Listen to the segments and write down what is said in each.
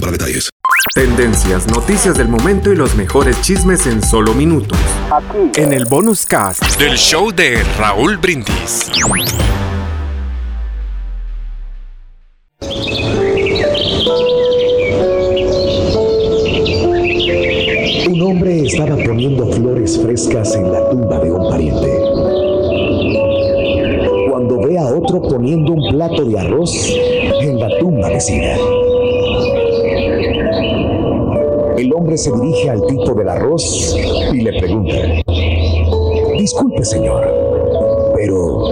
para detalles. Tendencias, noticias del momento y los mejores chismes en solo minutos. Aquí. En el bonus cast del show de Raúl Brindis. Un hombre estaba poniendo flores frescas en la tumba de un pariente. Cuando ve a otro poniendo un plato de arroz en la tumba vecina. El hombre se dirige al tipo del arroz y le pregunta, disculpe señor, pero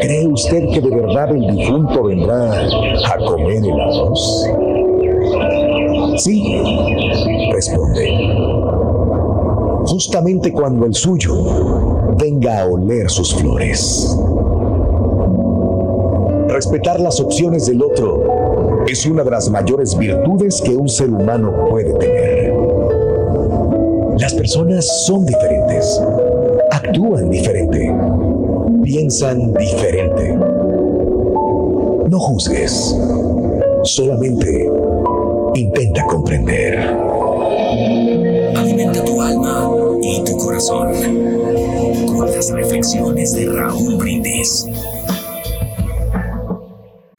¿cree usted que de verdad el difunto vendrá a comer el arroz? Sí, responde. Justamente cuando el suyo venga a oler sus flores. Respetar las opciones del otro es una de las mayores virtudes que un ser humano puede tener. Las personas son diferentes, actúan diferente, piensan diferente. No juzgues, solamente intenta comprender. Alimenta tu alma y tu corazón con las reflexiones de Raúl Brindis.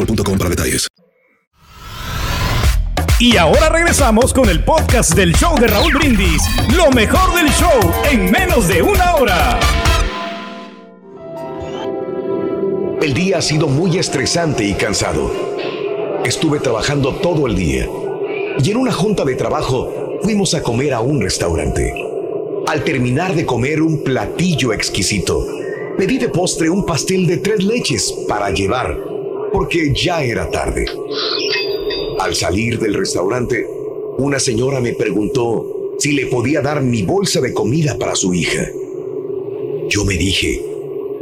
boostmobile.com para detalles. Y ahora regresamos con el podcast del show de Raúl Brindis. Lo mejor del show en menos de una hora. El día ha sido muy estresante y cansado. Estuve trabajando todo el día. Y en una junta de trabajo fuimos a comer a un restaurante. Al terminar de comer un platillo exquisito, pedí de postre un pastel de tres leches para llevar porque ya era tarde. Al salir del restaurante, una señora me preguntó si le podía dar mi bolsa de comida para su hija. Yo me dije,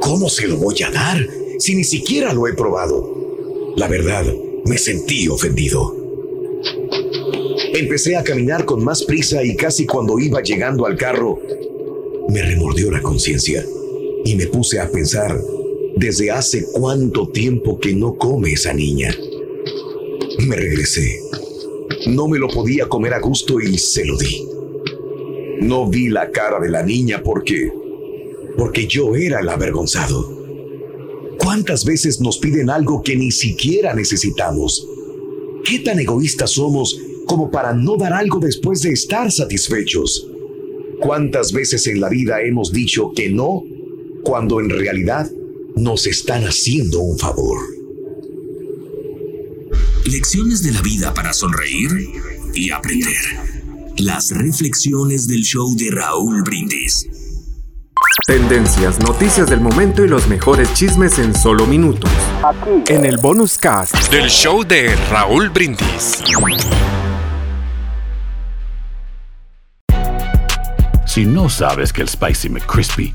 ¿cómo se lo voy a dar si ni siquiera lo he probado? La verdad, me sentí ofendido. Empecé a caminar con más prisa y casi cuando iba llegando al carro, me remordió la conciencia y me puse a pensar desde hace cuánto tiempo que no come esa niña. Me regresé. No me lo podía comer a gusto y se lo di. No vi la cara de la niña porque... porque yo era el avergonzado. ¿Cuántas veces nos piden algo que ni siquiera necesitamos? ¿Qué tan egoístas somos como para no dar algo después de estar satisfechos? ¿Cuántas veces en la vida hemos dicho que no cuando en realidad nos están haciendo un favor. Lecciones de la vida para sonreír y aprender. Las reflexiones del show de Raúl Brindis. Tendencias, noticias del momento y los mejores chismes en solo minutos. Aquí. En el bonus cast del show de Raúl Brindis. Si no sabes que el Spicy McCrispy